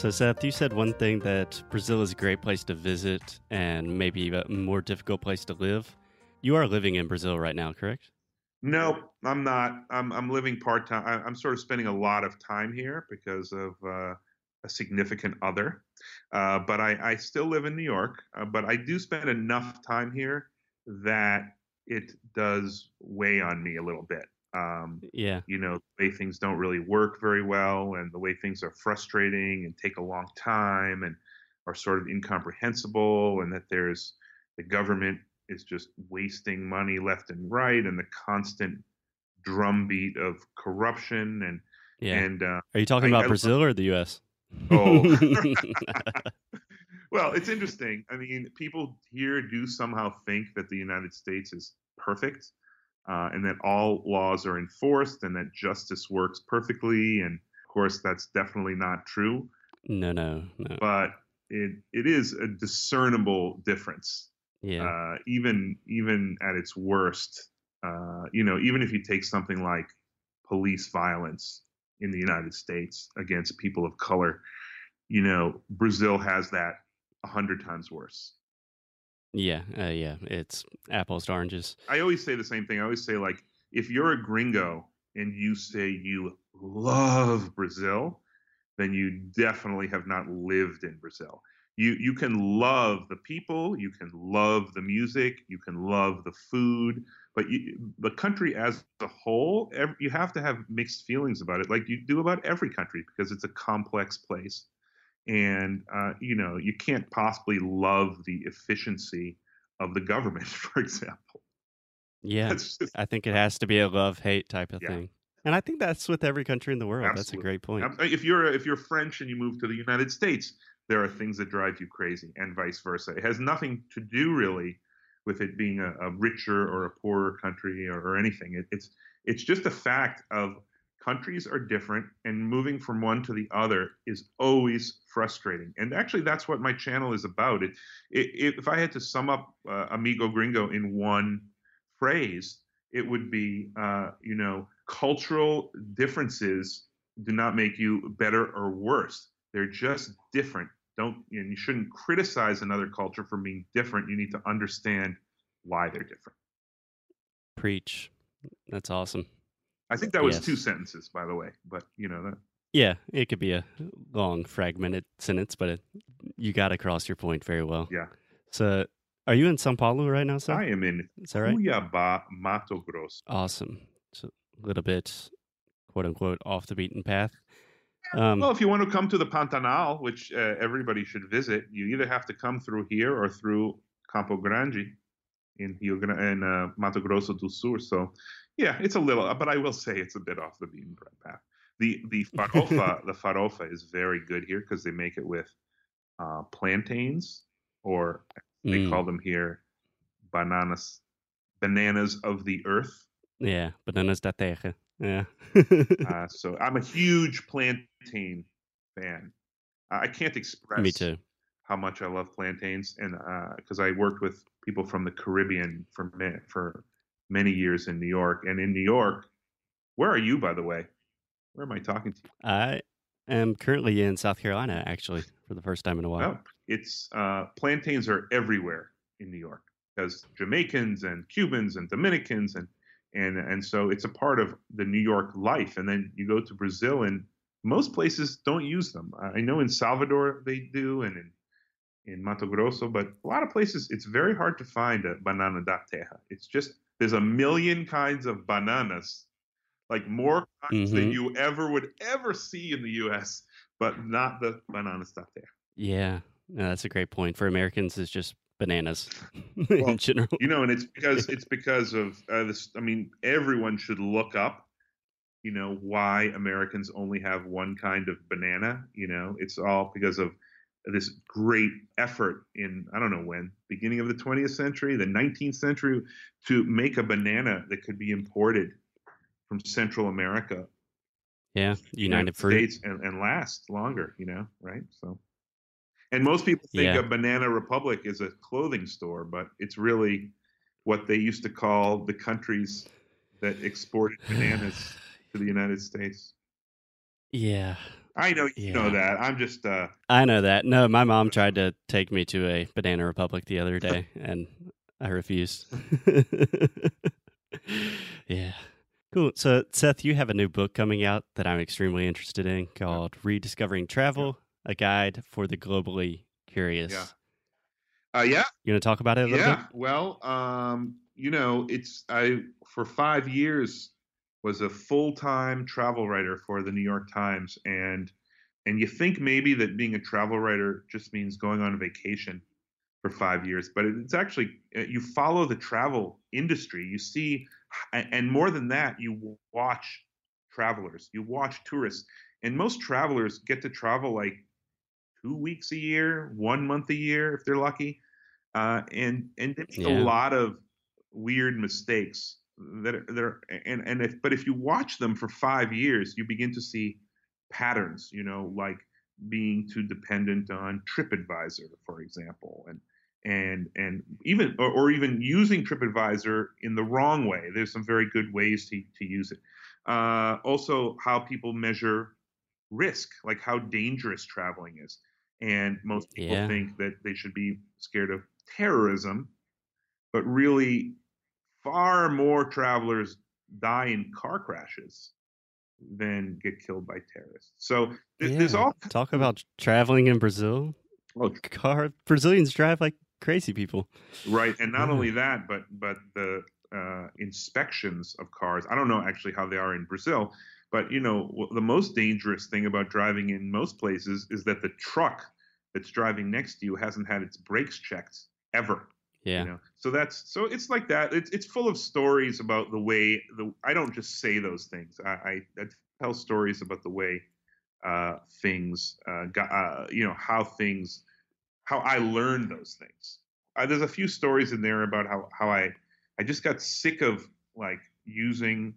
So, Seth, you said one thing that Brazil is a great place to visit and maybe a more difficult place to live. You are living in Brazil right now, correct? No, I'm not. I'm I'm living part time. I'm sort of spending a lot of time here because of uh, a significant other. Uh, but I, I still live in New York. Uh, but I do spend enough time here that it does weigh on me a little bit. Um, yeah. You know, the way things don't really work very well, and the way things are frustrating and take a long time and are sort of incomprehensible, and that there's the government is just wasting money left and right, and the constant drumbeat of corruption and Yeah. and uh, Are you talking I- about I- Brazil or the U.S.? Oh. well, it's interesting. I mean, people here do somehow think that the United States is perfect uh, and that all laws are enforced and that justice works perfectly. And of course, that's definitely not true. no, no, no. But it, it is a discernible difference, Yeah. uh, even even at its worst. Uh, you know, even if you take something like police violence in the United States against people of color, you know, Brazil has that a hundred times worse. Yeah. Uh, yeah. It's apples to oranges. I always say the same thing. I always say like, if you're a gringo and you say you love Brazil, then you definitely have not lived in Brazil. You you can love the people, you can love the music, you can love the food, but you, the country as a whole, ev you have to have mixed feelings about it, like you do about every country, because it's a complex place, and uh, you know you can't possibly love the efficiency of the government, for example. Yeah. Just I think it has to be a love hate type of Yeah. thing. And I think that's with every country in the world. That's a great point. If you're if you're French and you move to the United States, there are things that drive you crazy, and vice versa. It has nothing to do really with it being a, a richer or a poorer country or, or anything. It, it's it's just a fact of countries are different, and moving from one to the other is always frustrating. And actually, that's what my channel is about. It, it, if I had to sum up uh, Amigo Gringo in one phrase, it would be, uh, you know, cultural differences do not make you better or worse. They're just different. Don't and you shouldn't criticize another culture for being different. You need to understand why they're different. Preach. That's awesome. I think that was Yes. two sentences, by the way. But you know, that, Yeah, it could be a long fragmented sentence, but it, you got across your point very well. yeah. So, are you in São Paulo right now, sir? I am in Is that right? Cuiabá, Mato Grosso. Awesome. So a little bit, quote unquote, off the beaten path. Um, Well, if you want to come to the Pantanal, which uh, everybody should visit, you either have to come through here or through Campo Grande in Rio Grande and uh, Mato Grosso do Sul. So, yeah, it's a little, but I will say it's a bit off the beaten path. The the farofa the farofa is very good here because they make it with uh, plantains, or they mm, call them here bananas, bananas of the earth. yeah, bananas da terra. Yeah. Uh, so I'm a huge plantain fan. I can't express Me too. how much I love plantains, and because I worked with people from the Caribbean for for many years in New York, and in New York, where are you, by the way? Where am I talking to you? I am currently in South Carolina, actually, for the first time in a while. No, it's uh, plantains are everywhere in New York because Jamaicans and Cubans and Dominicans and and and so it's a part of the New York life. And then you go to Brazil and most places don't use them. I I know in Salvador they do and in in Mato Grosso, but a lot of places it's very hard to find a banana da terra. It's just there's a million kinds of bananas, like more kinds than Mhm. you ever would ever see in the U.S., but not the banana stuff there. Yeah, no, that's a great point. For Americans, it's just bananas Well, in general. you know and it's because it's because of uh, this i mean everyone should look up you know why americans only have one kind of banana you know it's all because of this great effort in i don't know when beginning of the 20th century the 19th century to make a banana that could be imported from central america Yeah, United Fruit. States and, and last longer you know right so and most people think Yeah. a banana republic is a clothing store but it's really what they used to call the countries that exported bananas to the united states Yeah, I know you know that. I'm just uh I know that. No, my mom tried to take me to a Banana Republic the other day, and I refused. yeah. Cool. So, Seth, you have a new book coming out that I'm extremely interested in called Rediscovering Travel A Guide for the Globally Curious. Yeah. uh yeah, You going to talk about it a little yeah. Well, um, you know, it's I for five years was a full time travel writer for the New York Times, and and you think maybe that being a travel writer just means going on vacation for five years, but it's actually uh, you follow the travel industry. You see, and more than that, you watch travelers, you watch tourists, and most travelers get to travel like two weeks a year, one month a year if they're lucky, uh, and and they make Yeah. a lot of weird mistakes that are, that are and and if but if you watch them for five years, you begin to see patterns. You know, like being too dependent on TripAdvisor, for example, and and and even or, or even using TripAdvisor in the wrong way. There's some very good ways to to use it. Uh, also, how people measure risk, like how dangerous traveling is. And most people Yeah. think that they should be scared of terrorism, but really, far more travelers die in car crashes than get killed by terrorists. So th- there's all Talk about traveling in Brazil. Oh, Car Brazilians drive like crazy people. Right, and not Yeah. only that, but but the uh, inspections of cars. I don't know actually how they are in Brazil, but you know the most dangerous thing about driving in most places is that the truck that's driving next to you hasn't had its brakes checked ever. Yeah. You know, so that's so it's like that. It's it's full of stories about the way the. I don't just say those things. I, I, I tell stories about the way uh, things, uh, got, uh, you know, how things, how I learned those things. Uh, there's a few stories in there about how how I I just got sick of like using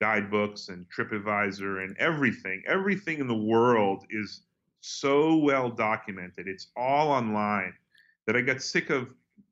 guidebooks and TripAdvisor and everything. Everything in the world is so well documented. It's all online that I got sick of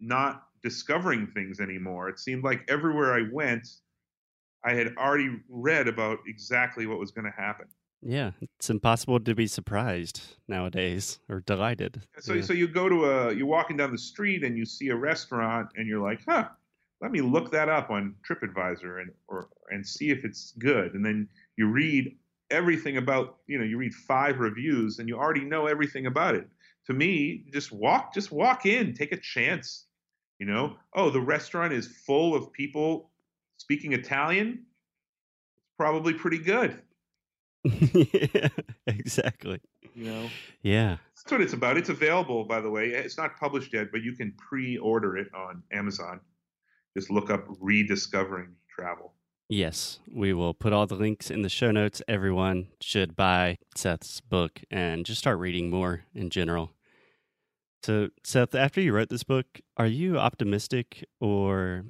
not discovering things anymore. It seemed like everywhere I went, I had already read about exactly what was going to happen. Yeah. It's impossible to be surprised nowadays or delighted. So, Yeah. so you go to a, you're walking down the street and you see a restaurant and you're like, huh, let me look that up on TripAdvisor and or and see if it's good. And then you read everything about, you know, you read five reviews and you already know everything about it. To me, just walk, just walk in, take a chance. You know, mm. oh, the restaurant is full of people speaking Italian. It's probably pretty good. yeah, exactly. You know. Yeah. That's what it's about. It's available, by the way. It's not published yet, but you can pre-order it on Amazon. Just look up "Rediscovering Travel." Yes, we will put all the links in the show notes. Everyone should buy Seth's book and just start reading more in general. So, Seth, after you wrote this book, are you optimistic or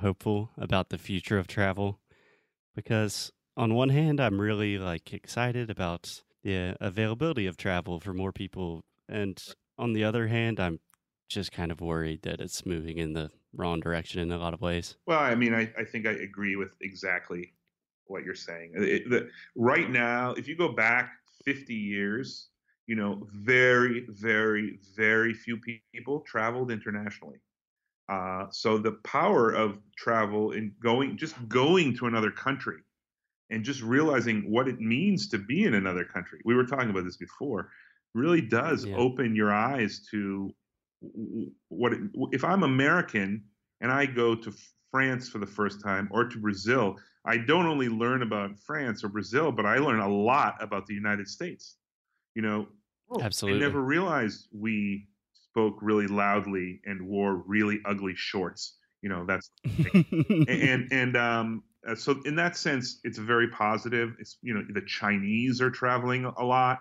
hopeful about the future of travel? Because on one hand, I'm really like excited about the availability of travel for more people, and on the other hand, I'm just kind of worried that it's moving in the wrong direction in a lot of ways. Well, I mean, I, I think I agree with exactly what you're saying. It, the, right now, if you go back 50 years, you know, very, very, very few people traveled internationally. Uh, so the power of travel in going, just going to another country, and just realizing what it means to be in another country. We were talking about this before. Really does Yeah. open your eyes to what it, if I'm American and I go to France for the first time or to Brazil, I don't only learn about France or Brazil, but I learn a lot about the United States. You know, oh, Absolutely. I never realized we spoke really loudly and wore really ugly shorts. You know, that's and and um, uh, so in that sense, it's very positive. It's you know the Chinese are traveling a lot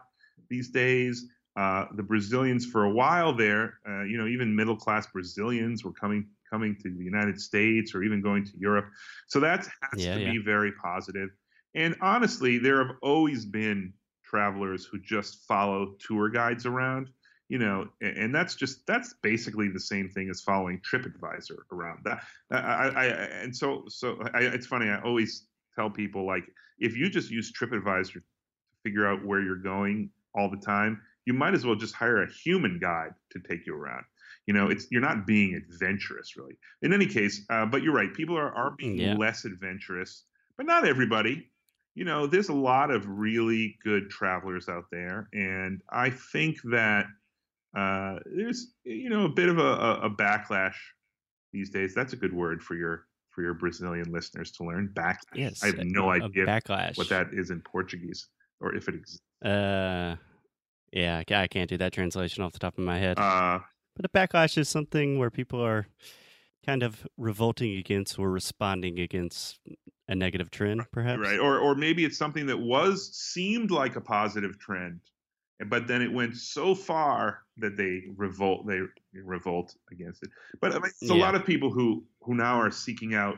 these days. Uh, the Brazilians for a while there, uh, you know, even middle class Brazilians were coming coming to the United States or even going to Europe. So that has Yeah, to yeah. be very positive. And honestly, there have always been travelers who just follow tour guides around you know, and that's just that's basically the same thing as following TripAdvisor around. That I, I, I and so so I, it's funny. I always tell people like if you just use TripAdvisor to figure out where you're going all the time, you might as well just hire a human guide to take you around. You know, it's you're not being adventurous really. In any case, uh, but you're right. People are are being Yeah. less adventurous, but not everybody. You know, there's a lot of really good travelers out there, and I think that uh, there's you know a bit of a, a, a backlash these days. That's a good word for your for your Brazilian listeners to learn. Backlash. Yes, I have no a idea backlash. what that is in Portuguese or if it exists. Uh, yeah, I I can't do that translation off the top of my head. Uh, but a backlash is something where people are kind of revolting against or responding against a negative trend, perhaps. right or or maybe it's something that was seemed like a positive trend but then it went so far that they revolt they revolt against it but I mean, it's a Yeah. lot of people who who now are seeking out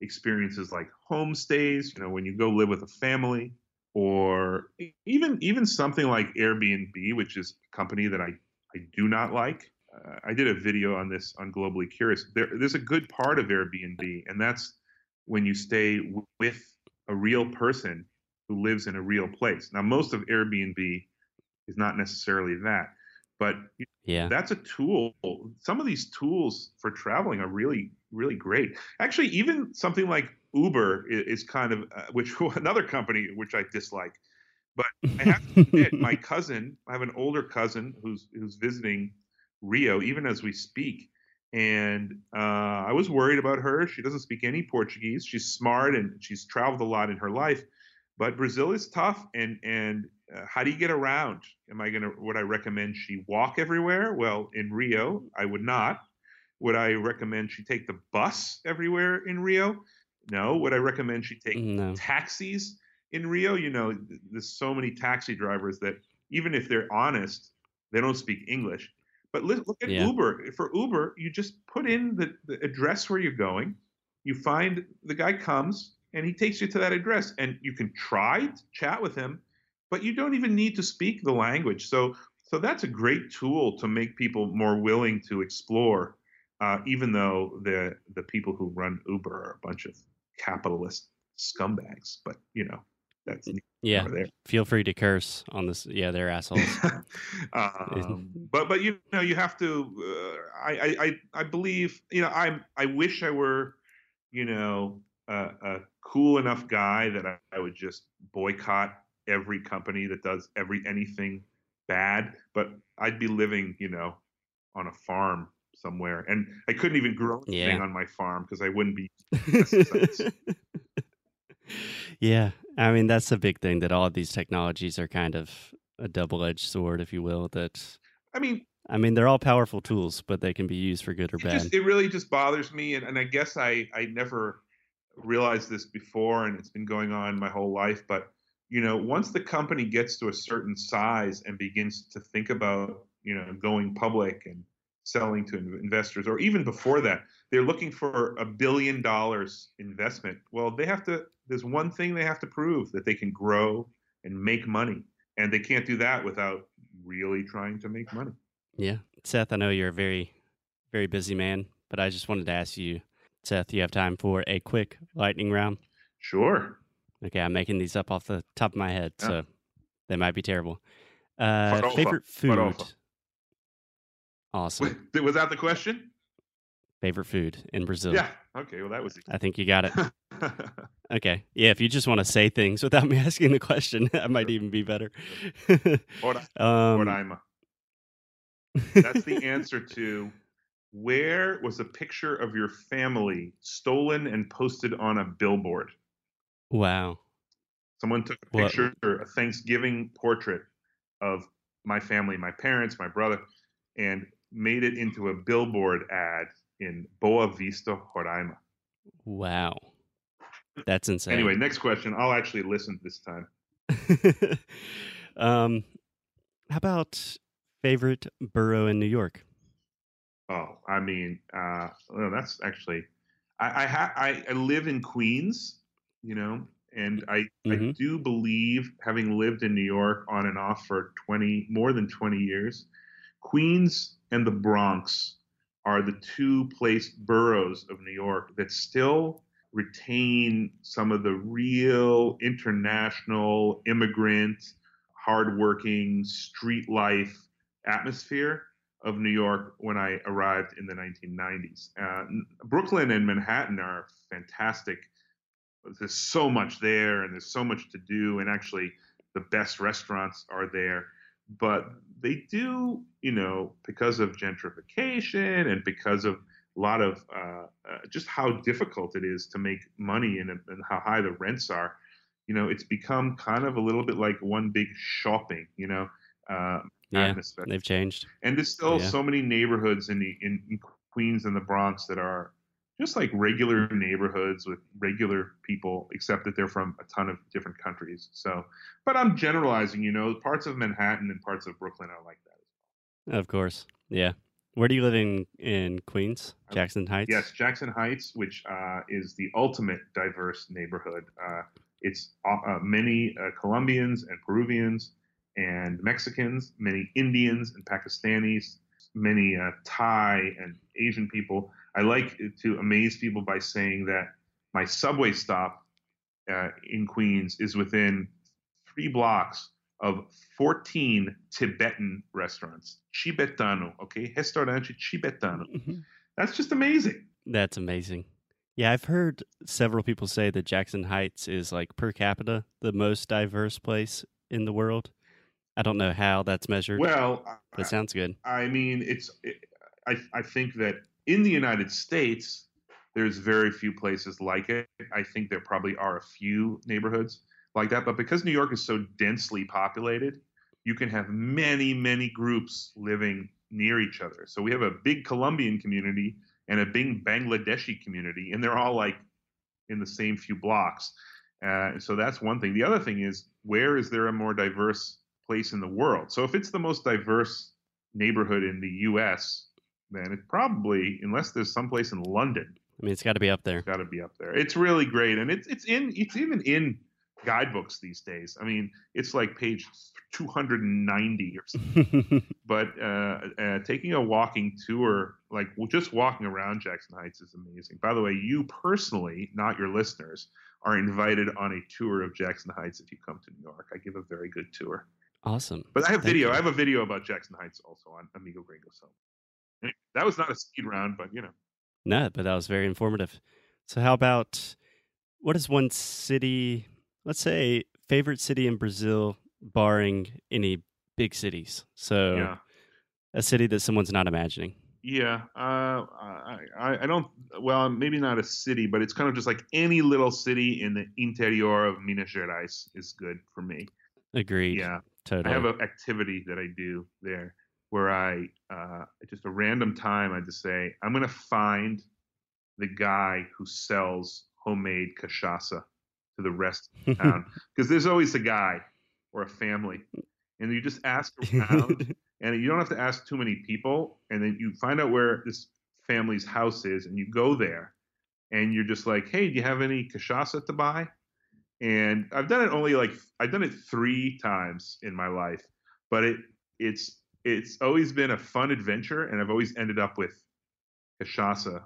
experiences like homestays you know when you go live with a family or even even something like airbnb which is a company that i i do not like uh, i did a video on this on globally curious there, there's a good part of airbnb and that's when you stay w- with a real person who lives in a real place. Now, most of Airbnb is not necessarily that, but Yeah. that's a tool. Some of these tools for traveling are really, really great. Actually, even something like Uber i- is, kind of, uh, which another company which I dislike. But I have to admit, my cousin, I have an older cousin who's who's visiting Rio, even as we speak, and uh, I was worried about her. She doesn't speak any Portuguese. She's smart and she's traveled a lot in her life, but Brazil is tough. And and uh, how do you get around? Am I gonna? Would I recommend she walk everywhere? Well, in Rio, I would not. Would I recommend she take the bus everywhere in Rio? No. Would I recommend she take no. taxis in Rio? You know, there's so many taxi drivers that even if they're honest, they don't speak English. But look at Yeah. Uber. For Uber, you just put in the, the address where you're going. You find the guy comes and he takes you to that address, and you can try to chat with him, but you don't even need to speak the language. So, so that's a great tool to make people more willing to explore, uh, even though the the people who run Uber are a bunch of capitalist scumbags. But you know, that's Yeah. there. Feel free to curse on this. Yeah, they're assholes. um, but but you know you have to. Uh, I, I I I believe you know I I wish I were you know a, a cool enough guy that I, I would just boycott every company that does every anything bad. But I'd be living you know on a farm somewhere, and I couldn't even grow anything Yeah. on my farm because I wouldn't be yeah, I mean that's the big thing that all of these technologies are kind of a double-edged sword, if you will. That I mean, I mean they're all powerful tools, but they can be used for good or it bad. just it really just bothers me and, and i guess i i never realized this before and it's been going on my whole life but you know once the company gets to a certain size and begins to think about you know going public and selling to investors or even before that they're looking for a billion dollars investment well they have to there's one thing they have to prove that they can grow and make money and they can't do that without really trying to make money Yeah. Seth, I know you're a very, very busy man, but I just wanted to ask you, Seth, do you have time for a quick lightning round? sure Okay, I'm making these up off the top of my head, Yeah. so they might be terrible. Uh, favorite food? Awesome. Wait, was that the question favorite food in Brazil? Yeah. Okay. Well, that was. I think you got it. Okay. Yeah, if you just want to say things without me asking the question, that might even be better. Ora- um. That's the answer to where was a picture of your family stolen and posted on a billboard? wow. Someone took a What- picture, a Thanksgiving portrait of my family, my parents, my brother, and made it into a billboard ad in Boa Vista, Roraima. Wow. That's insane. Anyway, next question. I'll actually listen this time. um, how about favorite borough in New York? Oh, I mean, uh, well, that's actually, I I, ha- I I live in Queens, you know, and I I Mhm. do believe, having lived in New York on and off for twenty more than twenty years, Queens and the Bronx are the two place boroughs of New York that still retain some of the real international immigrant hardworking street life atmosphere of New York when I arrived in the 1990s. Uh, Brooklyn and Manhattan are fantastic. There's so much there, and there's so much to do, and actually, the best restaurants are there. But they do, you know, because of gentrification and because of a lot of uh, uh, just how difficult it is to make money and, and how high the rents are. You know, it's become kind of a little bit like one big shopping. You know, uh, yeah, they've changed. And there's still yeah. so many neighborhoods in, the, in, in Queens and the Bronx that are just like regular neighborhoods with regular people, except that they're from a ton of different countries. So, but I'm generalizing, you know, parts of Manhattan and parts of Brooklyn are like that as well. Of course. Yeah. Where do you live in in Queens? Jackson Heights. Yes, Jackson Heights, which uh, is the ultimate diverse neighborhood. Uh, it's uh, uh many uh, Colombians and Peruvians and Mexicans, many Indians and Pakistanis, many uh, Thai and Asian people. I like to amaze people by saying that my subway stop in Queens is within three blocks of 14 Tibetan restaurants. Tibetano, okay? Restaurante Tibetano. Mm-hmm. That's just amazing. That's amazing. Yeah, I've heard several people say that Jackson Heights is like per capita the most diverse place in the world. I don't know how that's measured. Well, that sounds good. I mean, it's it, I I think that in the United States there's very few places like it. I think there probably are a few neighborhoods like that. But because New York is so densely populated, you can have many, many groups living near each other. So we have a big Colombian community and a big Bangladeshi community, and they're all like in the same few blocks. Uh, so that's one thing. The other thing is, where is there a more diverse place in the world? So if it's the most diverse neighborhood in the U.S., then it's probably, unless there's someplace in London. I mean, it's got to be up there. It's got to be up there. It's really great, and it's it's in it's even in guidebooks these days. I mean, it's like page 290 or something. but uh, uh, taking a walking tour, like just walking around Jackson Heights, is amazing. By the way, you personally, not your listeners, are invited on a tour of Jackson Heights if you come to New York. I give a very good tour. Awesome. But I have Thank video. You. I have a video about Jackson Heights also on Amigo Gringo. So that was not a speed round, but you know. No, but that was very informative. So how about what is one city let's say favorite city in Brazil, barring any big cities. So yeah. a city that someone's not imagining. Yeah, uh, I, I don't. Well, maybe not a city, but it's kind of just like any little city in the interior of Minas Gerais is good for me. Agreed. Yeah, totally. I have an activity that I do there where I uh, just a random time I just say I'm going to find the guy who sells homemade cachaça to the rest of the town because there's always a guy or a family, and you just ask around, and you don't have to ask too many people, and then you find out where this family's house is, and you go there, and you're just like, hey, do you have any cachaça to buy? And I've done it only like I've done it three times in my life, but it it's it's always been a fun adventure, and I've always ended up with cachaça,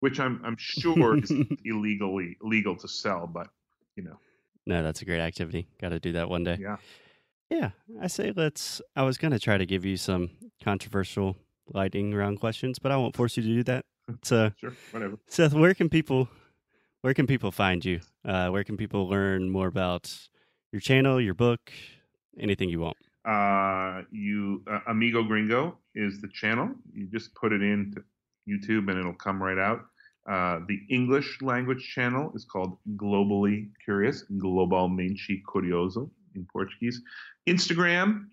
which I'm I'm sure is illegally legal to sell, but you know. No, that's a great activity. Got to do that one day. Yeah. Yeah, I say let's. I was going to try to give you some controversial lightning round questions, but I won't force you to do that. So, sure, whatever. Seth, where can people, where can people find you? Uh, where can people learn more about your channel, your book, anything you want? Uh, you uh, Amigo Gringo is the channel. You just put it into YouTube and it'll come right out. Uh, the English language channel is called Globally Curious, Globalmente Curioso in Portuguese. Instagram,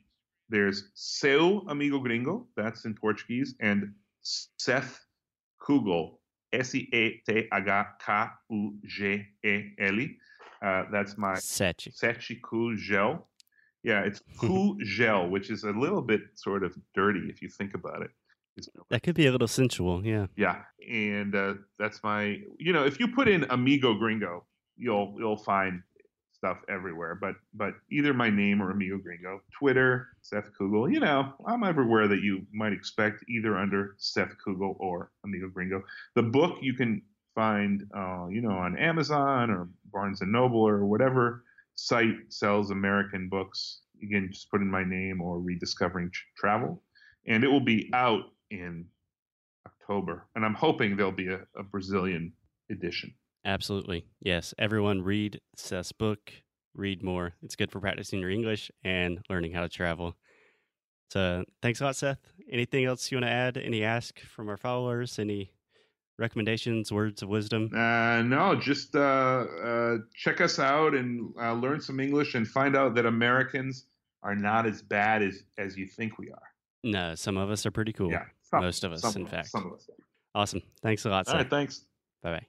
there's Seu Amigo Gringo, that's in Portuguese, and Seth Kugel, S E A T H K U G E L. Uh, that's my Sechi. Sechi Kugel. Yeah, it's Kugel, which is a little bit sort of dirty if you think about it. That could be a little sensual, yeah. Yeah, and uh, that's my. You know, if you put in Amigo Gringo, you'll you'll find stuff everywhere. But but either my name or Amigo Gringo, Twitter, Seth Kugel. You know, I'm everywhere that you might expect, either under Seth Kugel or Amigo Gringo. The book you can find, uh, you know, on Amazon or Barnes and Noble or whatever site sells American books. again, just put in my name or Rediscovering Travel, and it will be out in October. And I'm hoping there'll be a, a Brazilian edition. Absolutely. Yes. Everyone read Seth's book, read more. It's good for practicing your English and learning how to travel. So thanks a lot, Seth. Anything else you want to add? Any ask from our followers? Any recommendations, words of wisdom? Uh, no, just uh, uh, check us out and uh, learn some English and find out that Americans are not as bad as, as you think we are. No, some of us are pretty cool. Yeah. Most of us, in of fact. Some of us. Awesome. Thanks a lot, All right. Thanks. Bye bye.